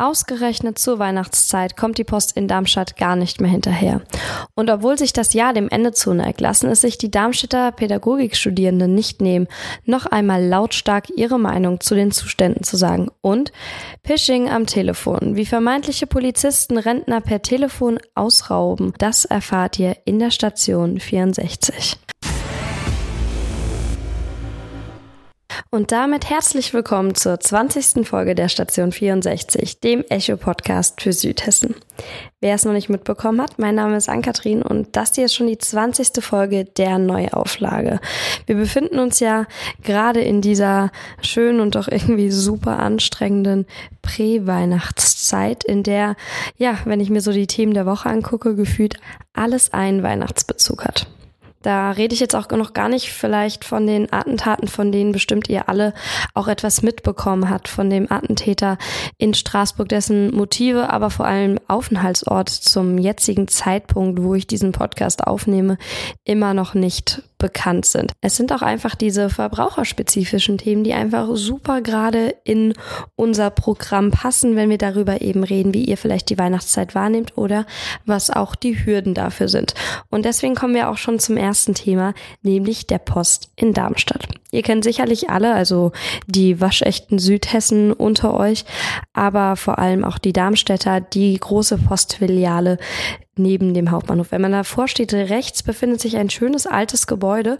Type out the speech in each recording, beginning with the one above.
Ausgerechnet zur Weihnachtszeit kommt die Post in Darmstadt gar nicht mehr hinterher. Und obwohl sich das Jahr dem Ende zuneigt, lassen es sich die Darmstädter Pädagogikstudierenden nicht nehmen, noch einmal lautstark ihre Meinung zu den Zuständen zu sagen. Und Phishing am Telefon, wie vermeintliche Polizisten Rentner per Telefon ausrauben, das erfahrt ihr in der Station 64. Und damit herzlich willkommen zur 20. Folge der Station 64, dem Echo-Podcast für Südhessen. Wer es noch nicht mitbekommen hat, mein Name ist Ann-Kathrin und das hier ist schon die 20. Folge der Neuauflage. Wir befinden uns ja gerade in dieser schönen und doch irgendwie super anstrengenden Prä-Weihnachtszeit, in der, ja, wenn ich mir so die Themen der Woche angucke, gefühlt alles einen Weihnachtsbezug hat. Da rede ich jetzt auch noch gar nicht vielleicht von den Attentaten, von denen bestimmt ihr alle auch etwas mitbekommen habt, von dem Attentäter in Straßburg, dessen Motive, aber vor allem Aufenthaltsort zum jetzigen Zeitpunkt, wo ich diesen Podcast aufnehme, immer noch nicht bekannt sind. Es sind auch einfach diese verbraucherspezifischen Themen, die einfach super gerade in unser Programm passen, wenn wir darüber eben reden, wie ihr vielleicht die Weihnachtszeit wahrnehmt oder was auch die Hürden dafür sind. Und deswegen kommen wir auch schon zum ersten Thema, nämlich der Post in Darmstadt. Ihr kennt sicherlich alle, also die waschechten Südhessen unter euch, aber vor allem auch die Darmstädter, die große Postfiliale neben dem Hauptbahnhof. Wenn man davor steht, rechts befindet sich ein schönes altes Gebäude.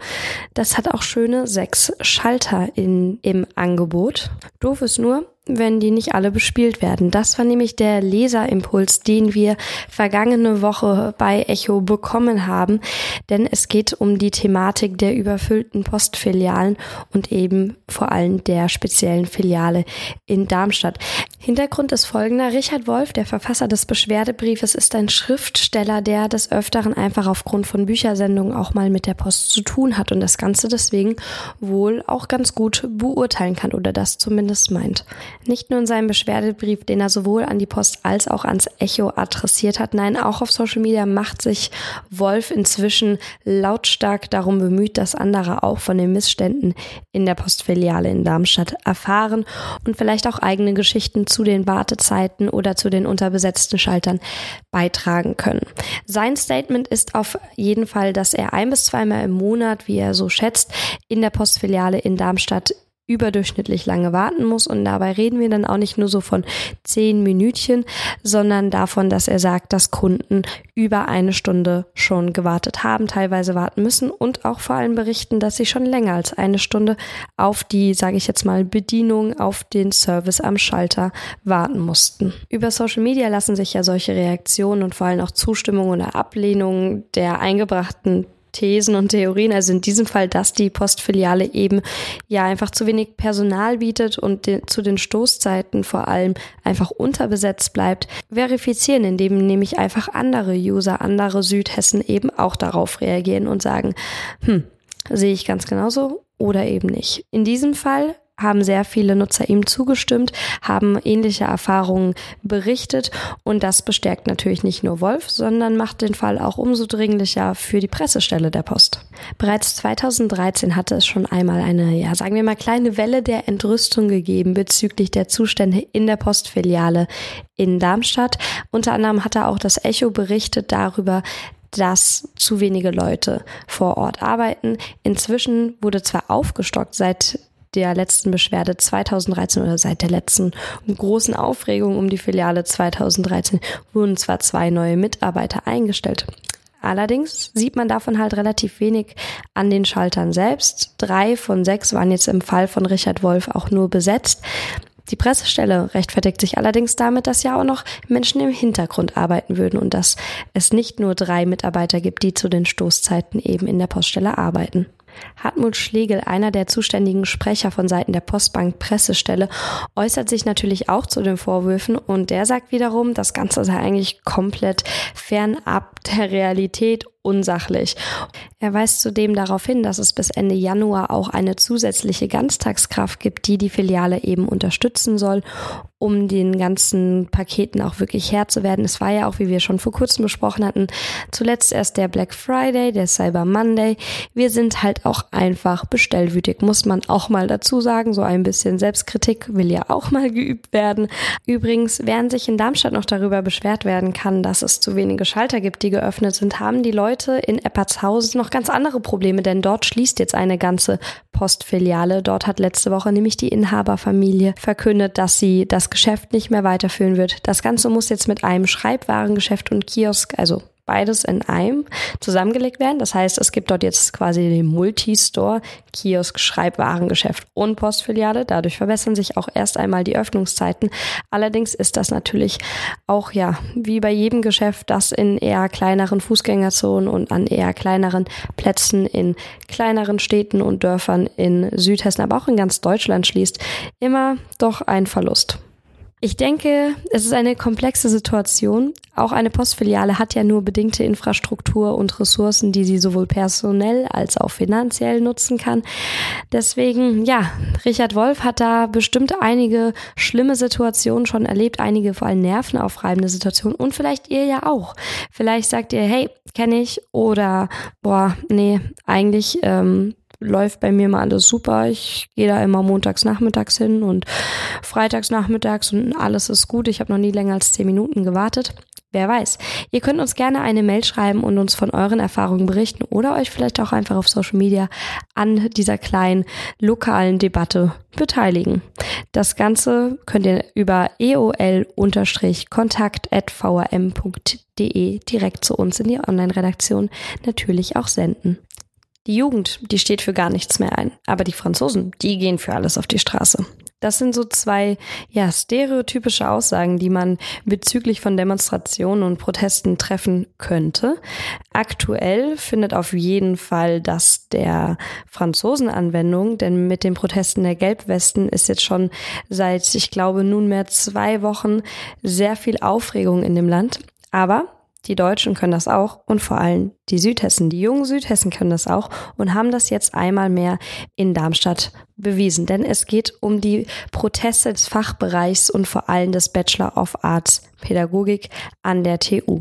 Das hat auch schöne sechs Schalter in, im Angebot. Doof ist nur, wenn die nicht alle bespielt werden. Das war nämlich der Leserimpuls, den wir vergangene Woche bei Echo bekommen haben, denn es geht um die Thematik der überfüllten Postfilialen und eben vor allem der speziellen Filiale in Darmstadt. Hintergrund ist folgender. Richard Wolf, der Verfasser des Beschwerdebriefes, ist ein Schriftsteller, der des Öfteren einfach aufgrund von Büchersendungen auch mal mit der Post zu tun hat und das Ganze deswegen wohl auch ganz gut beurteilen kann oder das zumindest meint. Nicht nur in seinem Beschwerdebrief, den er sowohl an die Post als auch ans Echo adressiert hat, nein, auch auf Social Media macht sich Wolf inzwischen lautstark darum bemüht, dass andere auch von den Missständen in der Postfiliale in Darmstadt erfahren und vielleicht auch eigene Geschichten zu den Wartezeiten oder zu den unterbesetzten Schaltern beitragen können. Sein Statement ist auf jeden Fall, dass er ein bis zweimal im Monat, wie er so schätzt, in der Postfiliale in Darmstadt überdurchschnittlich lange warten muss. Und dabei reden wir dann auch nicht nur so von zehn Minütchen, sondern davon, dass er sagt, dass Kunden über eine Stunde schon gewartet haben, teilweise warten müssen und auch vor allem berichten, dass sie schon länger als eine Stunde auf die, sage ich jetzt mal, Bedienung, auf den Service am Schalter warten mussten. Über Social Media lassen sich ja solche Reaktionen und vor allem auch Zustimmung oder Ablehnung der eingebrachten Thesen und Theorien, also in diesem Fall, dass die Postfiliale eben ja einfach zu wenig Personal bietet und de zu den Stoßzeiten vor allem einfach unterbesetzt bleibt, verifizieren, indem nämlich einfach andere User, andere Südhessen eben auch darauf reagieren und sagen, hm, sehe ich ganz genauso oder eben nicht. In diesem Fall haben sehr viele Nutzer ihm zugestimmt, haben ähnliche Erfahrungen berichtet und das bestärkt natürlich nicht nur Wolf, sondern macht den Fall auch umso dringlicher für die Pressestelle der Post. Bereits 2013 hatte es schon einmal eine, ja, sagen wir mal kleine Welle der Entrüstung gegeben bezüglich der Zustände in der Postfiliale in Darmstadt. Unter anderem hatte auch das Echo berichtet darüber, dass zu wenige Leute vor Ort arbeiten. Inzwischen wurde zwar aufgestockt seit der letzten Beschwerde 2013 oder seit der letzten großen Aufregung um die Filiale 2013 wurden zwar zwei neue Mitarbeiter eingestellt. Allerdings sieht man davon halt relativ wenig an den Schaltern selbst. Drei von sechs waren jetzt im Fall von Richard Wolf auch nur besetzt. Die Pressestelle rechtfertigt sich allerdings damit, dass ja auch noch Menschen im Hintergrund arbeiten würden und dass es nicht nur drei Mitarbeiter gibt, die zu den Stoßzeiten eben in der Poststelle arbeiten. Hartmut Schlegel, einer der zuständigen Sprecher von Seiten der Postbank Pressestelle, äußert sich natürlich auch zu den Vorwürfen und der sagt wiederum, das Ganze sei eigentlich komplett fernab der Realität unsachlich. Er weist zudem darauf hin, dass es bis Ende Januar auch eine zusätzliche Ganztagskraft gibt, die die Filiale eben unterstützen soll, um den ganzen Paketen auch wirklich Herr zu werden. Es war ja auch, wie wir schon vor kurzem besprochen hatten, zuletzt erst der Black Friday, der Cyber Monday. Wir sind halt auch einfach bestellwütig, muss man auch mal dazu sagen. So ein bisschen Selbstkritik will ja auch mal geübt werden. Übrigens, während sich in Darmstadt noch darüber beschwert werden kann, dass es zu wenige Schalter gibt, die geöffnet sind, haben die Leute in Eppertshausen noch ganz andere Probleme, denn dort schließt jetzt eine ganze Postfiliale. Dort hat letzte Woche nämlich die Inhaberfamilie verkündet, dass sie das Geschäft nicht mehr weiterführen wird. Das Ganze muss jetzt mit einem Schreibwarengeschäft und Kiosk, also beides in einem zusammengelegt werden. Das heißt, es gibt dort jetzt quasi den Multistore, Kiosk, Schreibwarengeschäft und Postfiliale. Dadurch verbessern sich auch erst einmal die Öffnungszeiten. Allerdings ist das natürlich auch ja wie bei jedem Geschäft, das in eher kleineren Fußgängerzonen und an eher kleineren Plätzen in kleineren Städten und Dörfern in Südhessen, aber auch in ganz Deutschland schließt, immer doch ein Verlust. Ich denke, es ist eine komplexe Situation. Auch eine Postfiliale hat ja nur bedingte Infrastruktur und Ressourcen, die sie sowohl personell als auch finanziell nutzen kann. Deswegen, ja, Richard Wolf hat da bestimmt einige schlimme Situationen schon erlebt, einige vor allem nervenaufreibende Situationen und vielleicht ihr ja auch. Vielleicht sagt ihr, hey, kenne ich oder boah, nee, eigentlich ähm, läuft bei mir mal alles super. Ich gehe da immer montags nachmittags hin und freitags nachmittags und alles ist gut. Ich habe noch nie länger als zehn Minuten gewartet. Wer weiß. Ihr könnt uns gerne eine Mail schreiben und uns von euren Erfahrungen berichten oder euch vielleicht auch einfach auf Social Media an dieser kleinen lokalen Debatte beteiligen. Das Ganze könnt ihr über eol-kontakt.vrm.de direkt zu uns in die Online-Redaktion natürlich auch senden. Die Jugend, die steht für gar nichts mehr ein. Aber die Franzosen, die gehen für alles auf die Straße. Das sind so zwei, ja, stereotypische Aussagen, die man bezüglich von Demonstrationen und Protesten treffen könnte. Aktuell findet auf jeden Fall das der Franzosen-Anwendung, denn mit den Protesten der Gelbwesten ist jetzt schon seit, ich glaube, nunmehr zwei Wochen sehr viel Aufregung in dem Land. Aber die Deutschen können das auch und vor allem die Südhessen, die jungen Südhessen können das auch und haben das jetzt einmal mehr in Darmstadt bewiesen. Denn es geht um die Proteste des Fachbereichs und vor allem des Bachelor of Arts Pädagogik an der TU.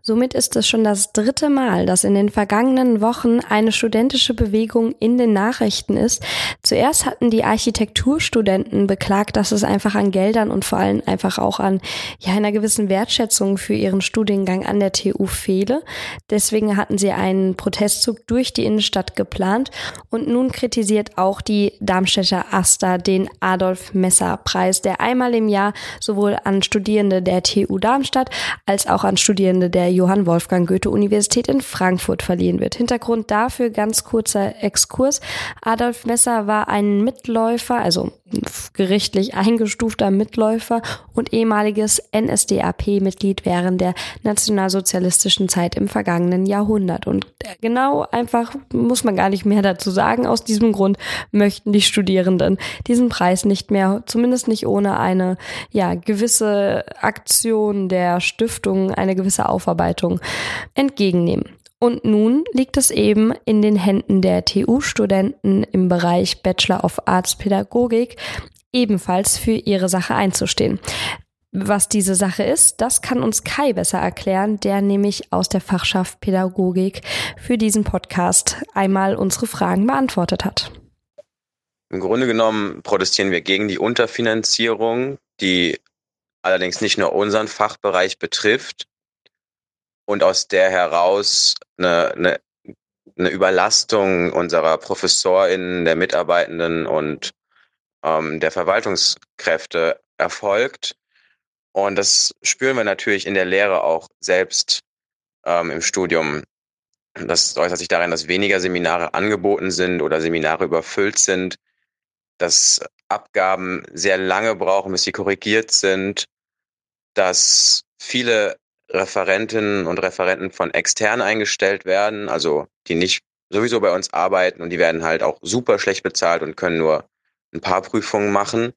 Somit ist es schon das dritte Mal, dass in den vergangenen Wochen eine studentische Bewegung in den Nachrichten ist. Zuerst hatten die Architekturstudenten beklagt, dass es einfach an Geldern und vor allem einfach auch an ja, einer gewissen Wertschätzung für ihren Studiengang an der TU fehle. Deswegen hatten sie einen Protestzug durch die Innenstadt geplant und nun kritisiert auch die Darmstädter Asta den Adolf Messer Preis, der einmal im Jahr sowohl an Studierende der TU Darmstadt als auch an Studierende Vorsitzende der Johann Wolfgang Goethe Universität in Frankfurt verliehen wird. Hintergrund dafür ganz kurzer Exkurs. Adolf Messer war ein Mitläufer, also gerichtlich eingestufter Mitläufer und ehemaliges NSDAP-Mitglied während der nationalsozialistischen Zeit im vergangenen Jahrhundert. Und genau einfach muss man gar nicht mehr dazu sagen. Aus diesem Grund möchten die Studierenden diesen Preis nicht mehr, zumindest nicht ohne eine ja gewisse Aktion der Stiftung, eine gewisse Aufarbeitung entgegennehmen. Und nun liegt es eben in den Händen der TU-Studenten im Bereich Bachelor of Arts Pädagogik, ebenfalls für ihre Sache einzustehen. Was diese Sache ist, das kann uns Kai besser erklären, der nämlich aus der Fachschaft Pädagogik für diesen Podcast einmal unsere Fragen beantwortet hat. Im Grunde genommen protestieren wir gegen die Unterfinanzierung, die allerdings nicht nur unseren Fachbereich betrifft, und aus der heraus eine, eine, eine Überlastung unserer ProfessorInnen, der Mitarbeitenden und ähm, der Verwaltungskräfte erfolgt. Und das spüren wir natürlich in der Lehre auch selbst ähm, im Studium. Das äußert sich darin, dass weniger Seminare angeboten sind oder Seminare überfüllt sind, dass Abgaben sehr lange brauchen, bis sie korrigiert sind, dass viele Referentinnen und Referenten von extern eingestellt werden, also die nicht sowieso bei uns arbeiten und die werden halt auch super schlecht bezahlt und können nur ein paar Prüfungen machen.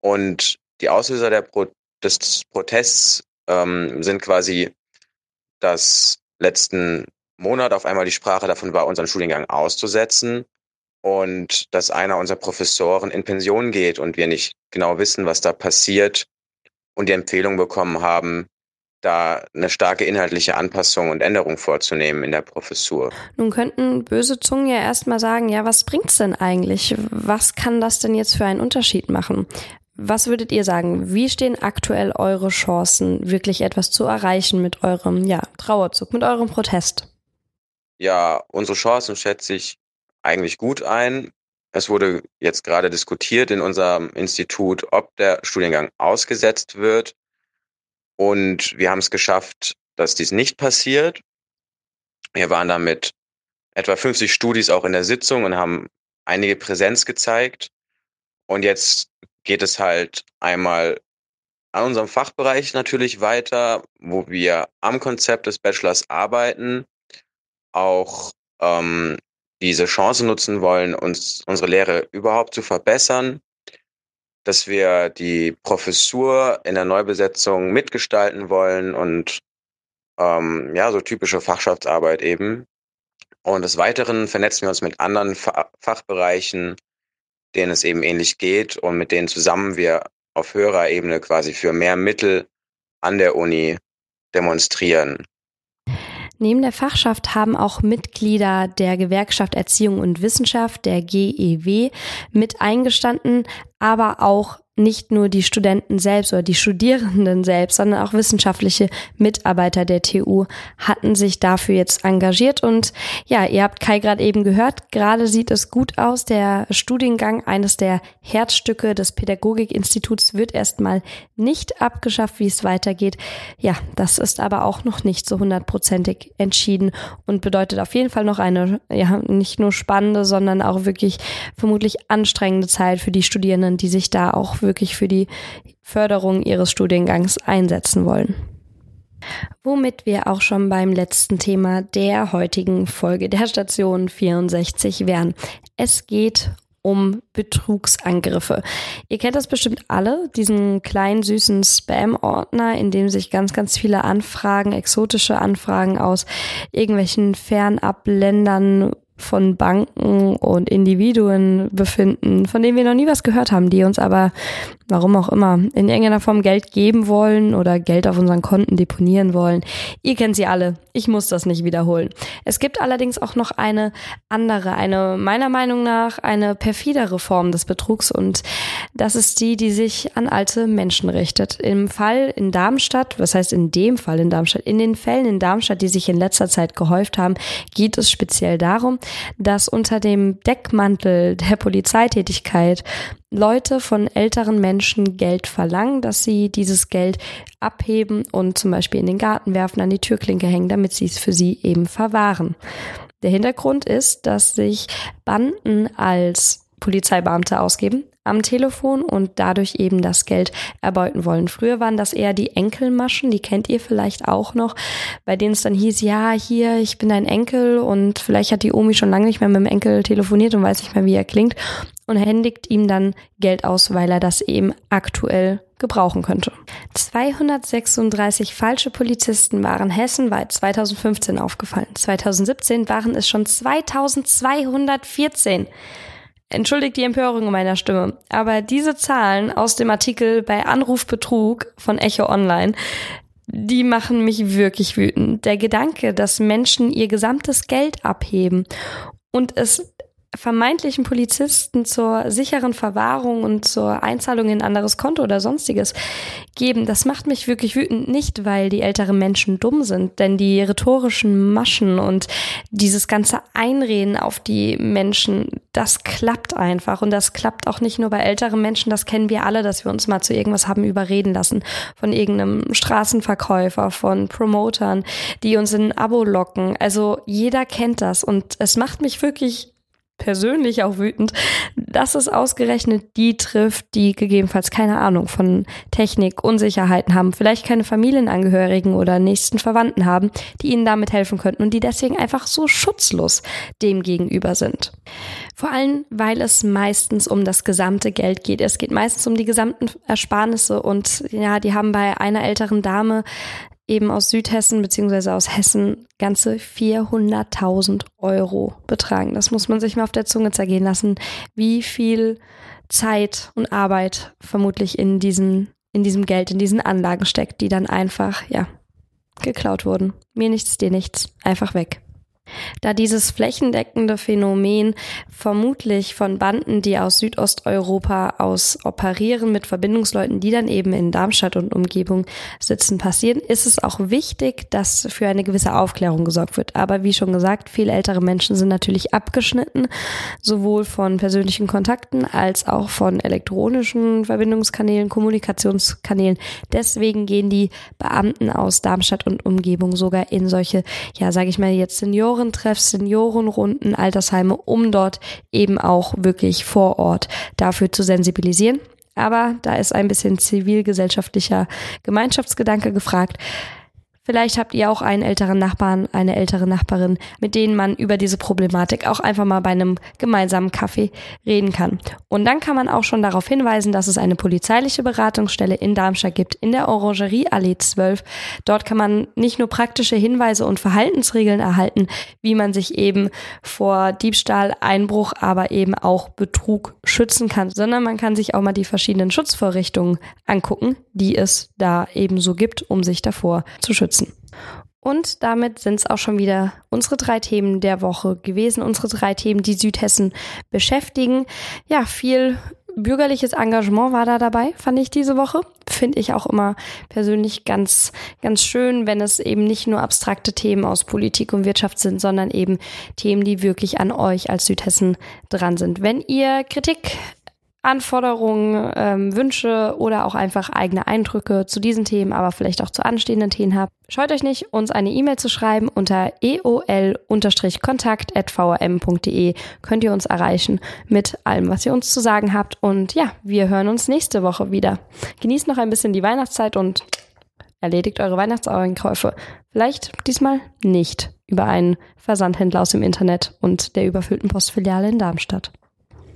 Und die Auslöser der Pro des Protests ähm, sind quasi das letzten Monat auf einmal die Sprache davon war, unseren Studiengang auszusetzen und dass einer unserer Professoren in Pension geht und wir nicht genau wissen, was da passiert und die Empfehlung bekommen haben, da eine starke inhaltliche Anpassung und Änderung vorzunehmen in der Professur. Nun könnten böse Zungen ja erstmal sagen, ja, was bringt's denn eigentlich? Was kann das denn jetzt für einen Unterschied machen? Was würdet ihr sagen? Wie stehen aktuell eure Chancen, wirklich etwas zu erreichen mit eurem, ja, Trauerzug, mit eurem Protest? Ja, unsere Chancen schätze ich eigentlich gut ein. Es wurde jetzt gerade diskutiert in unserem Institut, ob der Studiengang ausgesetzt wird. Und wir haben es geschafft, dass dies nicht passiert. Wir waren da mit etwa 50 Studis auch in der Sitzung und haben einige Präsenz gezeigt. Und jetzt geht es halt einmal an unserem Fachbereich natürlich weiter, wo wir am Konzept des Bachelors arbeiten, auch ähm, diese Chance nutzen wollen, uns unsere Lehre überhaupt zu verbessern, dass wir die Professur in der Neubesetzung mitgestalten wollen und ähm, ja, so typische Fachschaftsarbeit eben. Und des Weiteren vernetzen wir uns mit anderen Fa Fachbereichen, denen es eben ähnlich geht und mit denen zusammen wir auf höherer Ebene quasi für mehr Mittel an der Uni demonstrieren. Neben der Fachschaft haben auch Mitglieder der Gewerkschaft Erziehung und Wissenschaft, der GEW, mit eingestanden, aber auch nicht nur die Studenten selbst oder die Studierenden selbst, sondern auch wissenschaftliche Mitarbeiter der TU hatten sich dafür jetzt engagiert. Und ja, ihr habt Kai gerade eben gehört, gerade sieht es gut aus. Der Studiengang, eines der Herzstücke des Pädagogikinstituts, wird erstmal nicht abgeschafft, wie es weitergeht. Ja, das ist aber auch noch nicht so hundertprozentig entschieden und bedeutet auf jeden Fall noch eine, ja, nicht nur spannende, sondern auch wirklich vermutlich anstrengende Zeit für die Studierenden, die sich da auch wirklich für die Förderung ihres Studiengangs einsetzen wollen. Womit wir auch schon beim letzten Thema der heutigen Folge der Station 64 wären. Es geht um Betrugsangriffe. Ihr kennt das bestimmt alle, diesen kleinen süßen Spam-Ordner, in dem sich ganz, ganz viele Anfragen, exotische Anfragen aus irgendwelchen Fernabländern von Banken und Individuen befinden, von denen wir noch nie was gehört haben, die uns aber, warum auch immer, in irgendeiner Form Geld geben wollen oder Geld auf unseren Konten deponieren wollen. Ihr kennt sie alle. Ich muss das nicht wiederholen. Es gibt allerdings auch noch eine andere, eine meiner Meinung nach eine perfidere Form des Betrugs und das ist die, die sich an alte Menschen richtet. Im Fall in Darmstadt, was heißt in dem Fall in Darmstadt, in den Fällen in Darmstadt, die sich in letzter Zeit gehäuft haben, geht es speziell darum, dass unter dem Deckmantel der Polizeitätigkeit Leute von älteren Menschen Geld verlangen, dass sie dieses Geld abheben und zum Beispiel in den Garten werfen, an die Türklinke hängen, damit sie es für sie eben verwahren. Der Hintergrund ist, dass sich Banden als Polizeibeamte ausgeben am Telefon und dadurch eben das Geld erbeuten wollen. Früher waren das eher die Enkelmaschen, die kennt ihr vielleicht auch noch, bei denen es dann hieß, ja, hier, ich bin dein Enkel und vielleicht hat die Omi schon lange nicht mehr mit dem Enkel telefoniert und weiß nicht mehr, wie er klingt und händigt ihm dann Geld aus, weil er das eben aktuell gebrauchen könnte. 236 falsche Polizisten waren hessenweit 2015 aufgefallen. 2017 waren es schon 2214. Entschuldigt die Empörung in meiner Stimme, aber diese Zahlen aus dem Artikel bei Anrufbetrug von Echo Online, die machen mich wirklich wütend. Der Gedanke, dass Menschen ihr gesamtes Geld abheben und es vermeintlichen Polizisten zur sicheren Verwahrung und zur Einzahlung in ein anderes Konto oder sonstiges geben, das macht mich wirklich wütend. Nicht, weil die älteren Menschen dumm sind, denn die rhetorischen Maschen und dieses ganze Einreden auf die Menschen, das klappt einfach. Und das klappt auch nicht nur bei älteren Menschen, das kennen wir alle, dass wir uns mal zu irgendwas haben überreden lassen. Von irgendeinem Straßenverkäufer, von Promotern, die uns in ein Abo locken. Also jeder kennt das und es macht mich wirklich persönlich auch wütend, dass es ausgerechnet die trifft, die gegebenenfalls keine Ahnung von Technik, Unsicherheiten haben, vielleicht keine Familienangehörigen oder nächsten Verwandten haben, die ihnen damit helfen könnten und die deswegen einfach so schutzlos dem gegenüber sind. Vor allem, weil es meistens um das gesamte Geld geht. Es geht meistens um die gesamten Ersparnisse und ja, die haben bei einer älteren Dame eben aus Südhessen beziehungsweise aus Hessen ganze 400.000 Euro betragen. Das muss man sich mal auf der Zunge zergehen lassen, wie viel Zeit und Arbeit vermutlich in diesem, in diesem Geld, in diesen Anlagen steckt, die dann einfach, ja, geklaut wurden. Mir nichts, dir nichts, einfach weg da dieses flächendeckende Phänomen vermutlich von Banden, die aus Südosteuropa aus operieren mit Verbindungsleuten, die dann eben in Darmstadt und Umgebung sitzen, passieren, ist es auch wichtig, dass für eine gewisse Aufklärung gesorgt wird. Aber wie schon gesagt, viele ältere Menschen sind natürlich abgeschnitten, sowohl von persönlichen Kontakten als auch von elektronischen Verbindungskanälen, Kommunikationskanälen. Deswegen gehen die Beamten aus Darmstadt und Umgebung sogar in solche, ja, sage ich mal jetzt Senioren Seniorentreffs, Seniorenrunden, Altersheime, um dort eben auch wirklich vor Ort dafür zu sensibilisieren. Aber da ist ein bisschen zivilgesellschaftlicher Gemeinschaftsgedanke gefragt. Vielleicht habt ihr auch einen älteren Nachbarn, eine ältere Nachbarin, mit denen man über diese Problematik auch einfach mal bei einem gemeinsamen Kaffee reden kann. Und dann kann man auch schon darauf hinweisen, dass es eine polizeiliche Beratungsstelle in Darmstadt gibt, in der Orangerie Allee 12. Dort kann man nicht nur praktische Hinweise und Verhaltensregeln erhalten, wie man sich eben vor Diebstahl, Einbruch, aber eben auch Betrug schützen kann, sondern man kann sich auch mal die verschiedenen Schutzvorrichtungen angucken, die es da eben so gibt, um sich davor zu schützen. Und damit sind es auch schon wieder unsere drei Themen der Woche gewesen, unsere drei Themen, die Südhessen beschäftigen. Ja, viel bürgerliches Engagement war da dabei, fand ich diese Woche. Finde ich auch immer persönlich ganz, ganz schön, wenn es eben nicht nur abstrakte Themen aus Politik und Wirtschaft sind, sondern eben Themen, die wirklich an euch als Südhessen dran sind. Wenn ihr Kritik Anforderungen, ähm, Wünsche oder auch einfach eigene Eindrücke zu diesen Themen, aber vielleicht auch zu anstehenden Themen habt, scheut euch nicht, uns eine E-Mail zu schreiben unter eol-kontakt.vrm.de könnt ihr uns erreichen mit allem, was ihr uns zu sagen habt. Und ja, wir hören uns nächste Woche wieder. Genießt noch ein bisschen die Weihnachtszeit und erledigt eure Weihnachtseinkäufe. Vielleicht diesmal nicht über einen Versandhändler aus dem Internet und der überfüllten Postfiliale in Darmstadt.